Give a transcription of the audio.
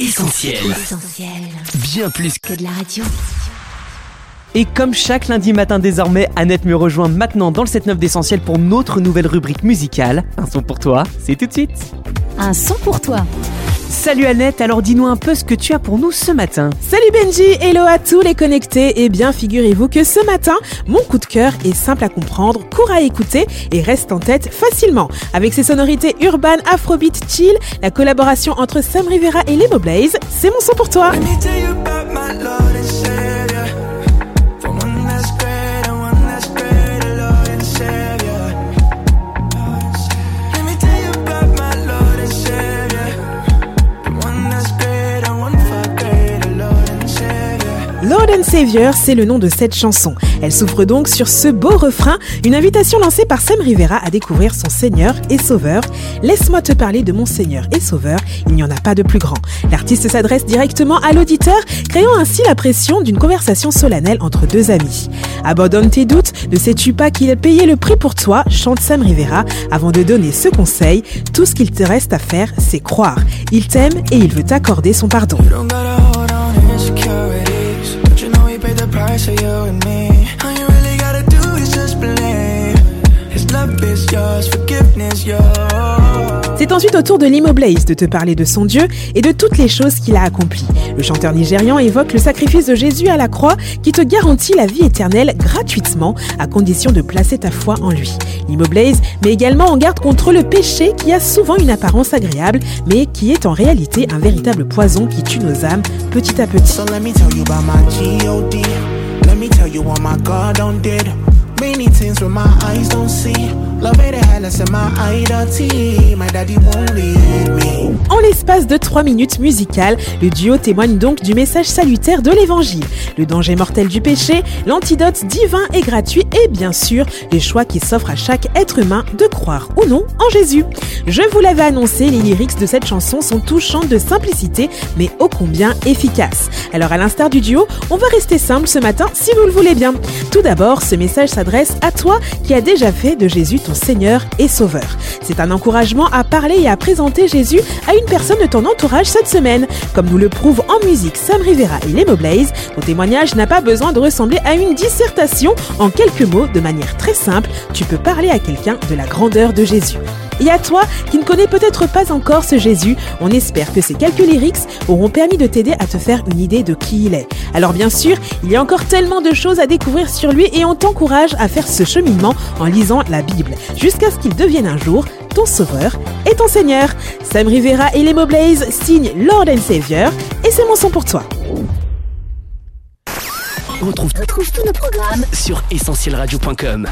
Essentiel. Bien plus que de la radio. Et comme chaque lundi matin désormais, Annette me rejoint maintenant dans le 7-9 d'Essentiel pour notre nouvelle rubrique musicale. Un son pour toi, c'est tout de suite. Un son pour toi. Salut Annette, alors dis-nous un peu ce que tu as pour nous ce matin. Salut Benji, hello à tous les connectés. Et bien figurez-vous que ce matin, mon coup de cœur est simple à comprendre, court à écouter et reste en tête facilement. Avec ses sonorités urbaines, afrobeat, chill, la collaboration entre Sam Rivera et Lemo Blaze, c'est mon son pour toi. Lord and Savior, c'est le nom de cette chanson. Elle s'ouvre donc sur ce beau refrain, une invitation lancée par Sam Rivera à découvrir son Seigneur et Sauveur. Laisse-moi te parler de mon Seigneur et Sauveur, il n'y en a pas de plus grand. L'artiste s'adresse directement à l'auditeur, créant ainsi la pression d'une conversation solennelle entre deux amis. Abandonne tes doutes, ne sais-tu pas qu'il a payé le prix pour toi, chante Sam Rivera, avant de donner ce conseil, tout ce qu'il te reste à faire, c'est croire. Il t'aime et il veut t'accorder son pardon. Price for you and me. All you really gotta do is just believe. His love is yours, forgiveness yours. C'est ensuite au tour de Limo Blaze de te parler de son Dieu et de toutes les choses qu'il a accomplies. Le chanteur nigérian évoque le sacrifice de Jésus à la croix qui te garantit la vie éternelle gratuitement à condition de placer ta foi en lui. Limo Blaze met également en garde contre le péché qui a souvent une apparence agréable mais qui est en réalité un véritable poison qui tue nos âmes petit à petit. En l'espace de 3 minutes musicales, le duo témoigne donc du message salutaire de l'évangile. Le danger mortel du péché, l'antidote divin et gratuit et bien sûr, les choix qui s'offrent à chaque être humain de croire ou non en Jésus. Je vous l'avais annoncé, les lyrics de cette chanson sont touchantes de simplicité mais ô combien efficaces. Alors à l'instar du duo, on va rester simple ce matin si vous le voulez bien. Tout d'abord, ce message s'adresse à toi qui as déjà fait de Jésus ton Seigneur et Sauveur. C'est un encouragement à parler et à présenter Jésus à une personne de ton entourage cette semaine. Comme nous le prouve en musique Sam Rivera et Lemo Blaze, ton témoignage n'a pas besoin de ressembler à une dissertation. En quelques mots, de manière très simple, tu peux parler à quelqu'un de la grandeur de Jésus. Et à toi, qui ne connais peut-être pas encore ce Jésus, on espère que ces quelques lyrics auront permis de t'aider à te faire une idée de qui il est. Alors bien sûr, il y a encore tellement de choses à découvrir sur lui et on t'encourage à faire ce cheminement en lisant la Bible, jusqu'à ce qu'il devienne un jour ton sauveur et ton seigneur. Sam Rivera et les Blaze signent Lord and Savior et c'est mon son pour toi. On retrouve, tous nos programmes sur essentielradio.com.